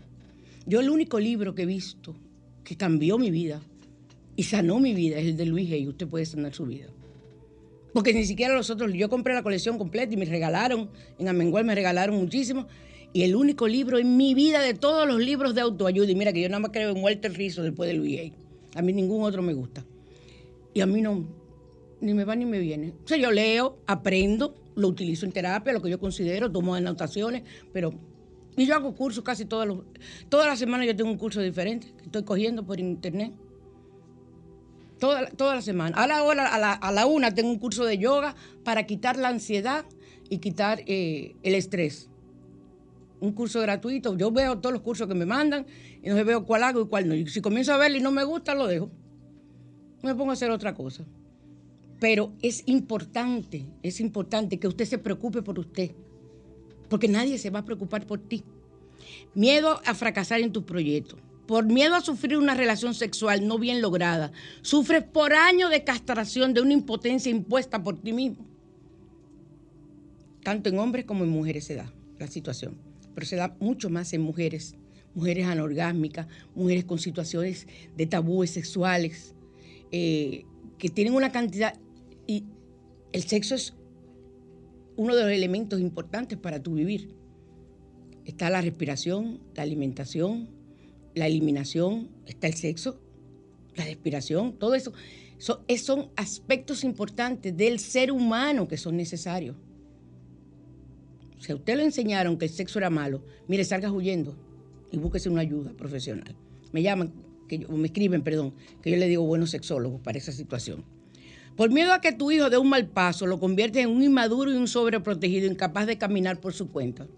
Speaker 3: Yo el único libro que he visto que cambió mi vida y sanó mi vida es el de Luis Hay. Usted puede sanar su vida. Porque ni siquiera los otros, yo compré la colección completa y me regalaron, en Amengual me regalaron muchísimo. Y el único libro en mi vida de todos los libros de autoayuda, y mira que yo nada más creo en Walter Rizzo después de Luis Hay. A mí ningún otro me gusta. Y a mí no, ni me va ni me viene. O sea, yo leo, aprendo, lo utilizo en terapia, lo que yo considero, tomo anotaciones, pero... Y yo hago cursos casi todos los... Todas las semanas yo tengo un curso diferente que estoy cogiendo por internet. Toda, toda la semana. A la hora, a la, a la una tengo un curso de yoga para quitar la ansiedad y quitar eh, el estrés. Un curso gratuito. Yo veo todos los cursos que me mandan y no veo cuál hago y cuál no. Y si comienzo a verlo y no me gusta, lo dejo. Me pongo a hacer otra cosa. Pero es importante, es importante que usted se preocupe por usted. Porque nadie se va a preocupar por ti. Miedo a fracasar en tus proyectos. Por miedo a sufrir una relación sexual no bien lograda. Sufres por años de castración, de una impotencia impuesta por ti mismo. Tanto en hombres como en mujeres se da la situación. Pero se da mucho más en mujeres. Mujeres anorgásmicas, mujeres con situaciones de tabúes sexuales, eh, que tienen una cantidad... Y el sexo es uno de los elementos importantes para tu vivir. Está la respiración, la alimentación, la eliminación, está el sexo, la respiración, todo eso. Son, aspectos importantes del ser humano que son necesarios. Si a usted le enseñaron que el sexo era malo, mire, salga huyendo y búsquese una ayuda profesional. Me llaman, que me escriben, perdón, que yo le digo buenos sexólogos para esa situación. Por miedo a que tu hijo dé un mal paso, lo conviertes en un inmaduro y un sobreprotegido, incapaz de caminar por su cuenta.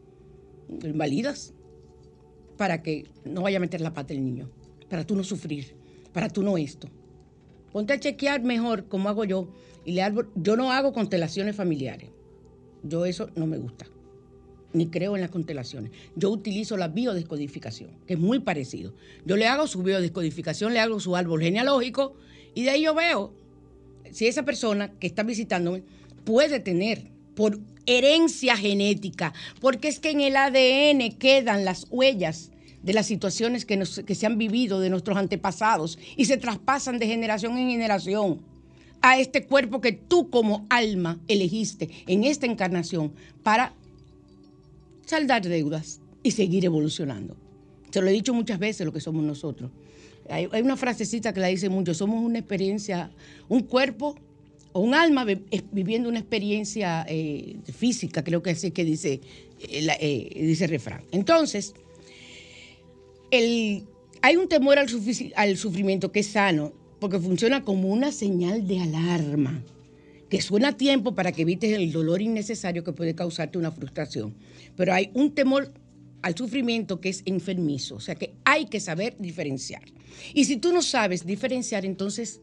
Speaker 3: Invalidas para que no vaya a meter la pata el niño, para tú no sufrir, para tú no esto. Ponte a chequear mejor como hago yo. Y le yo no hago constelaciones familiares. Yo eso no me gusta. Ni creo en las constelaciones. Yo utilizo la biodescodificación, que es muy parecido. Yo le hago su biodescodificación, le hago su árbol genealógico y de ahí yo veo si esa persona que está visitándome puede tener por herencia genética, porque es que en el ADN quedan las huellas de las situaciones que, que se han vivido de nuestros antepasados y se traspasan de generación en generación a este cuerpo que tú como alma elegiste en esta encarnación para saldar deudas y seguir evolucionando. Se lo he dicho muchas veces lo que somos nosotros. Hay, una frasecita que la dice mucho, somos una experiencia, un cuerpo o un alma viviendo una experiencia eh, física, creo que así que dice, eh, eh, dice el refrán. Entonces, el- hay un temor al, al sufrimiento que es sano, porque funciona como una señal de alarma, que suena a tiempo para que evites el dolor innecesario que puede causarte una frustración. Pero hay un temor al sufrimiento que es enfermizo, o sea que hay que saber diferenciar. Y si tú no sabes diferenciar, entonces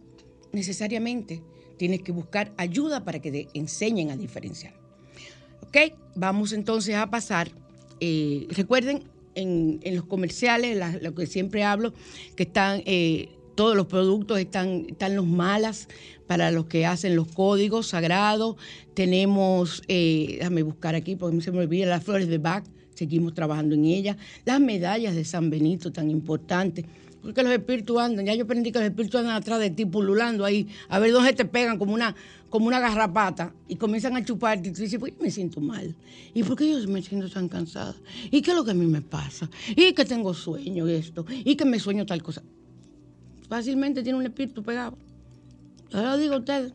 Speaker 3: necesariamente tienes que buscar ayuda para que te enseñen a diferenciar. ¿Ok? Vamos entonces a pasar. eh, recuerden, en, los comerciales, lo que siempre hablo, que están, eh, todos los productos están, están los malas para los que hacen los códigos sagrados. Tenemos, eh, déjame buscar aquí porque se me olvida, las flores de Bach, seguimos trabajando en ellas. Las medallas de San Benito, tan importantes. Porque los espíritus andan, ya yo aprendí que los espíritus andan atrás de ti, pululando ahí, a ver dónde te pegan como una, como una garrapata y comienzan a chuparte. Y tú dices, ¿por qué me siento mal? ¿Y por qué yo me siento tan cansada? ¿Y qué es lo que a mí me pasa? ¿Y que tengo sueño esto? ¿Y que me sueño tal cosa? Fácilmente tiene un espíritu pegado. Yo lo digo a ustedes.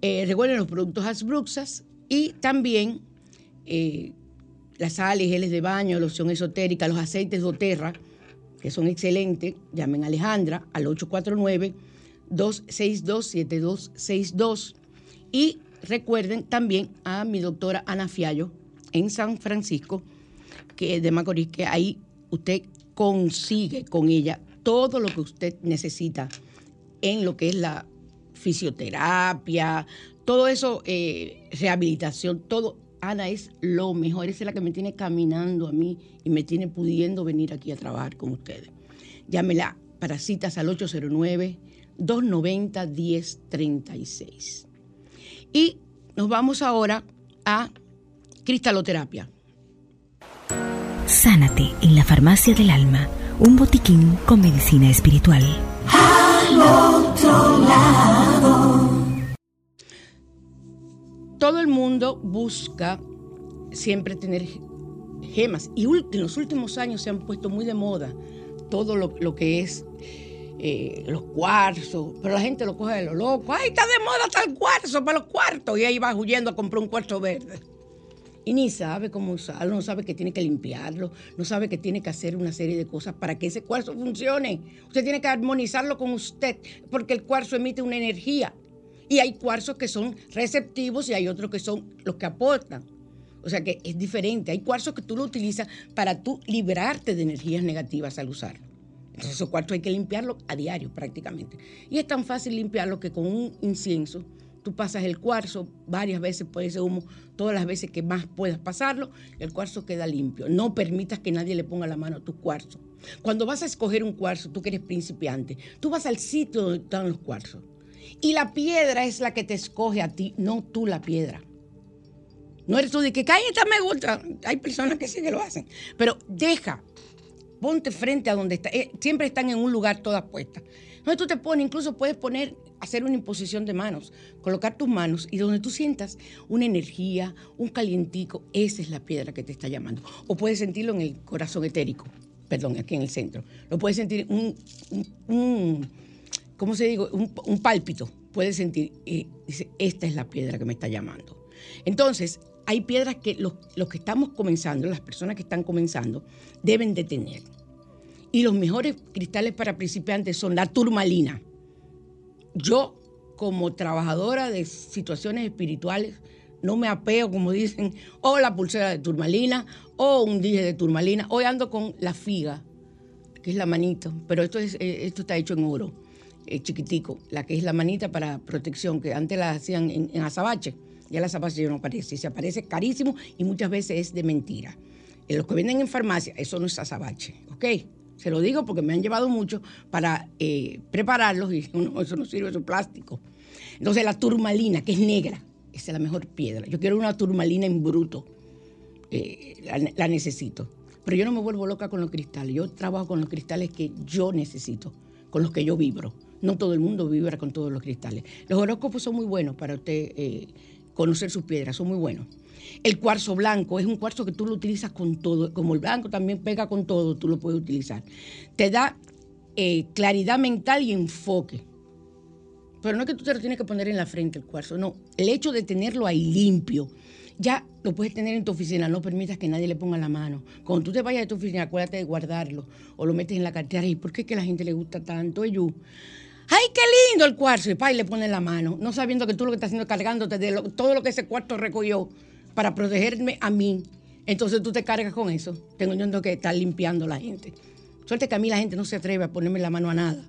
Speaker 3: Eh, recuerden los productos Hasbruxas y también eh, las sales, geles de baño, loción esotérica, los aceites doTERRA, que son excelentes. Llamen a Alejandra al 849-262-7262. Y recuerden también a mi doctora Ana Fiallo en San Francisco, que es de Macorís, que ahí usted consigue con ella todo lo que usted necesita en lo que es la fisioterapia, todo eso, eh, rehabilitación, todo. Ana es lo mejor, es la que me tiene caminando a mí y me tiene pudiendo venir aquí a trabajar con ustedes. Llámela para citas al 809-290-1036. Y nos vamos ahora a cristaloterapia.
Speaker 6: Sánate en la farmacia del alma, un botiquín con medicina espiritual.
Speaker 3: todo el mundo busca siempre tener gemas y en los últimos años se han puesto muy de moda todo lo, que es eh, los cuarzos, pero la gente lo coge de lo loco. ¡Ay, está de moda tal cuarzo para los cuartos! Y ahí va huyendo a comprar un cuarzo verde. Y ni sabe cómo usarlo, no sabe que tiene que limpiarlo, no sabe que tiene que hacer una serie de cosas para que ese cuarzo funcione. Usted tiene que armonizarlo con usted, porque el cuarzo emite una energía. Y hay cuarzos que son receptivos y hay otros que son los que aportan. O sea que es diferente. Hay cuarzos que tú lo utilizas para tú librarte de energías negativas al usarlo. Entonces esos cuarzos hay que limpiarlos a diario prácticamente. Y es tan fácil limpiarlo que con un incienso tú pasas el cuarzo varias veces por ese humo, todas las veces que más puedas pasarlo, el cuarzo queda limpio. No permitas que nadie le ponga la mano a tu cuarzo. Cuando vas a escoger un cuarzo, tú que eres principiante, tú vas al sitio donde están los cuarzos. Y la piedra es la que te escoge a ti, no tú la piedra. No eres tú de que, "Ay, esta me gusta. Hay personas que sí que lo hacen. Pero deja, ponte frente a donde está. Eh, siempre están en un lugar todas puestas. Donde tú te pones, incluso puedes poner, hacer una imposición de manos, colocar tus manos y donde tú sientas una energía, un calientico, esa es la piedra que te está llamando. O puedes sentirlo en el corazón etérico, perdón, aquí en el centro. Lo puedes sentir un, ¿cómo se digo? Un, un pálpito. Puedes sentir, eh, dice, esta es la piedra que me está llamando. Entonces, hay piedras que los, los que estamos comenzando, las personas que están comenzando, deben de tener. Y los mejores cristales para principiantes son la turmalina. Yo, como trabajadora de situaciones espirituales, no me apeo, como dicen, o la pulsera de turmalina, o un dije de turmalina. Hoy ando con la figa, que es la manito, pero esto, es, eh, esto está hecho en oro, eh, chiquitico, la que es la manita para protección, que antes la hacían en, azabache. Ya la azabache ya no aparece, se aparece carísimo y muchas veces es de mentira. En los que venden en farmacia, eso no es azabache, ¿ok? Se lo digo porque me han llevado mucho para eh, prepararlos y no, eso no sirve, eso es plástico. Entonces la turmalina, que es negra, esa es la mejor piedra. Yo quiero una turmalina en bruto, eh, la, necesito. Pero yo no me vuelvo loca con los cristales. Yo trabajo con los cristales que yo necesito, con los que yo vibro. No todo el mundo vibra con todos los cristales. Los horóscopos son muy buenos para usted eh, conocer sus piedras, son muy buenos. El cuarzo blanco es un cuarzo que tú lo utilizas con todo. Como el blanco también pega con todo, tú lo puedes utilizar. Te da eh, claridad mental y enfoque. Pero no es que tú te lo tienes que poner en la frente el cuarzo, no. El hecho de tenerlo ahí limpio, ya lo puedes tener en tu oficina, no permitas que nadie le ponga la mano. Cuando tú te vayas de tu oficina, acuérdate de guardarlo o lo metes en la cartera. ¿Y por qué es que a la gente le gusta tanto? Yu? ¡Ay, qué lindo el cuarzo! Y pa, y le ponen la mano, no sabiendo que tú lo que estás haciendo es cargándote de todo lo que ese cuarto recogió para protegerme a mí. Entonces tú te cargas con eso. Tengo yo que estar limpiando la gente. Suerte que a mí la gente no se atreve a ponerme la mano a nada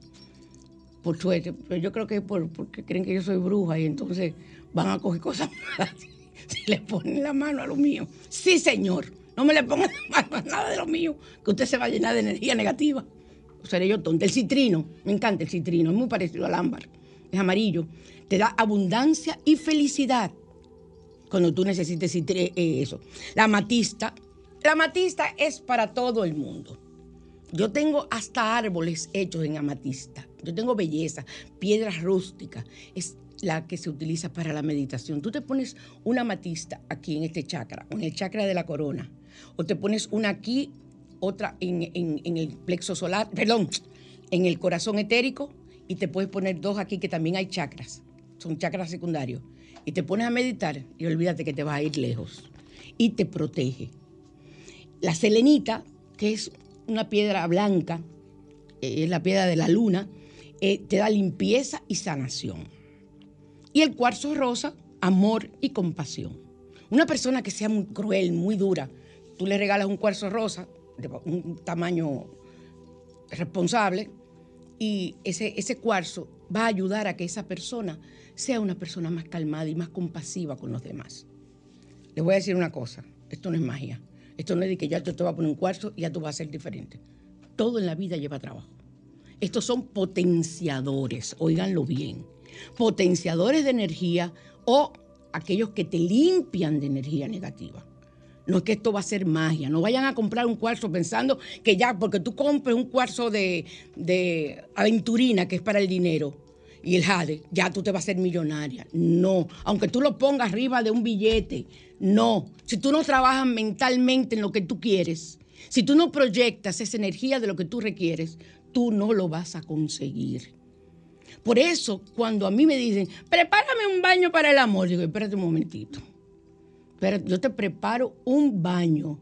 Speaker 3: por suerte, pero yo creo que es por, porque creen que yo soy bruja y entonces van a coger cosas malas si le ponen la mano a lo mío. Sí, señor, no me le pongan la mano a nada de lo mío, que usted se va a llenar de energía negativa. O seré yo tonta. El citrino, me encanta el citrino, es muy parecido al ámbar, es amarillo, te da abundancia y felicidad cuando tú necesites eh, eso. La amatista, la amatista es para todo el mundo. Yo tengo hasta árboles hechos en amatista. Yo tengo belleza, piedras rústicas. Es la que se utiliza para la meditación. Tú te pones una amatista aquí en este chakra, en el chakra de la corona, o te pones una aquí, otra en- en el plexo solar, perdón, en el corazón etérico, y te puedes poner dos aquí que también hay chakras, son chakras secundarios. Y te pones a meditar y olvídate que te vas a ir lejos. Y te protege. La selenita, que es una piedra blanca, eh, es la piedra de la luna, eh, te da limpieza y sanación. Y el cuarzo rosa, amor y compasión. Una persona que sea muy cruel, muy dura, tú le regalas un cuarzo rosa de un tamaño responsable y ese, ese cuarzo va a ayudar a que esa persona sea una persona más calmada y más compasiva con los demás. Les voy a decir una cosa, esto no es magia. Esto no es de que ya tú te vas a poner un cuarzo y ya tú vas a ser diferente. Todo en la vida lleva trabajo. Estos son potenciadores, oíganlo bien. Potenciadores de energía o aquellos que te limpian de energía negativa. No es que esto va a ser magia. No vayan a comprar un cuarzo pensando que ya, porque tú compres un cuarzo de, de aventurina, que es para el dinero, y el jade, ya tú te vas a ser millonaria. No. Aunque tú lo pongas arriba de un billete, no. Si tú no trabajas mentalmente en lo que tú quieres, si tú no proyectas esa energía de lo que tú requieres, tú no lo vas a conseguir. Por eso, cuando a mí me dicen, prepárame un baño para el amor, digo, espérate un momentito. Pero yo te preparo un baño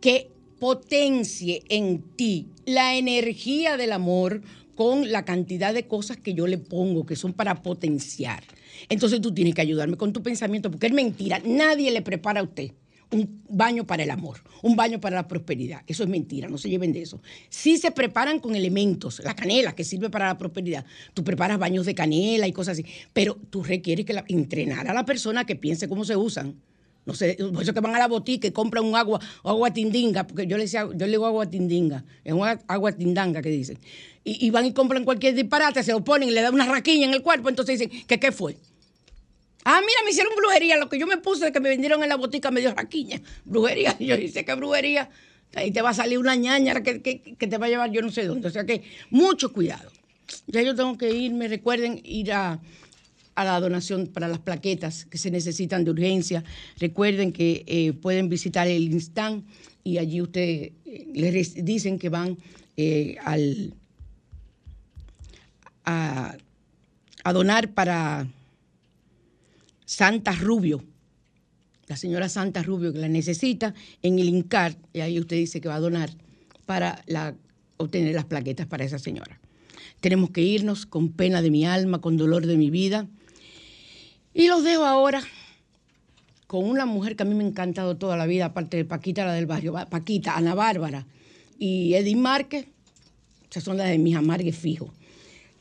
Speaker 3: que potencie en ti la energía del amor con la cantidad de cosas que yo le pongo, que son para potenciar. Entonces tú tienes que ayudarme con tu pensamiento, porque es mentira. Nadie le prepara a usted un baño para el amor, un baño para la prosperidad. Eso es mentira, no se lleven de eso. Sí se preparan con elementos, la canela que sirve para la prosperidad. Tú preparas baños de canela y cosas así, pero tú requieres que la- entrenar a la persona que piense cómo se usan. No sé, por eso que van a la botica y compran un agua, agua tindinga, porque yo le decía, yo le digo agua tindinga, es un agua- tindanga que dicen. Y, van y compran cualquier disparate, se lo ponen y le dan una raquiña en el cuerpo, entonces dicen, ¿que qué fue? Ah, mira, me hicieron brujería. Lo que yo me puse de que me vendieron en la botica me dio raquiña. Brujería. Yo dice, ¿qué brujería? Ahí te va a salir una que- que te va a llevar yo no sé dónde. O sea que mucho cuidado. Ya yo tengo que irme. Recuerden ir a, a la donación para las plaquetas que se necesitan de urgencia. Recuerden que eh, pueden visitar el Instant y allí ustedes eh, les dicen que van eh, al, a, a donar para Santa Rubio, la señora Santa Rubio que la necesita en el INCAR, y ahí usted dice que va a donar para obtener las plaquetas para esa señora. Tenemos que irnos con pena de mi alma, con dolor de mi vida. Y los dejo ahora con una mujer que a mí me ha encantado toda la vida, aparte de Paquita, la del barrio, Paquita, Ana Bárbara y Edith Márquez, esas son las de mis amargues fijos.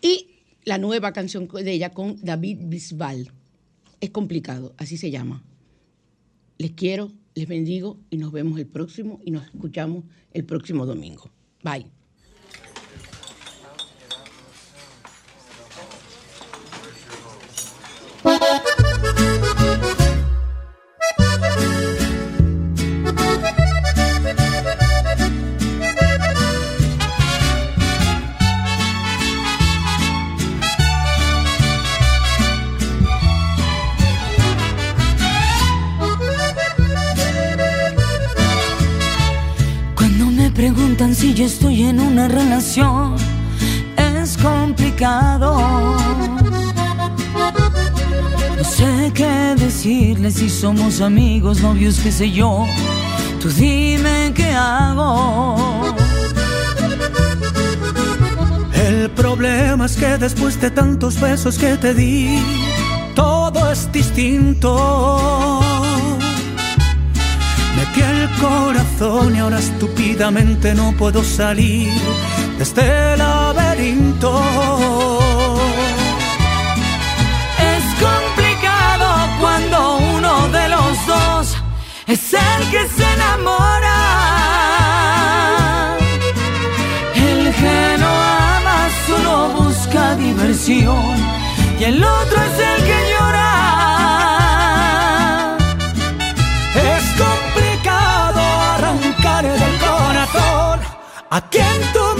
Speaker 3: Y la nueva canción de ella con David Bisbal. Es complicado, así se llama. Les quiero, les bendigo y nos vemos el próximo y nos escuchamos el próximo domingo. Bye.
Speaker 7: Preguntan si yo estoy en una relación, es complicado. No sé qué decirles si somos amigos, novios, qué sé yo. Tú dime qué hago.
Speaker 8: El problema es que después de tantos besos que te di, todo es distinto. El corazón y ahora estúpidamente no puedo salir de este laberinto.
Speaker 7: Es complicado cuando uno de los dos es el que se enamora. El que no ama solo busca diversión y el otro es el que llora.
Speaker 8: ¿Quién
Speaker 1: tomó?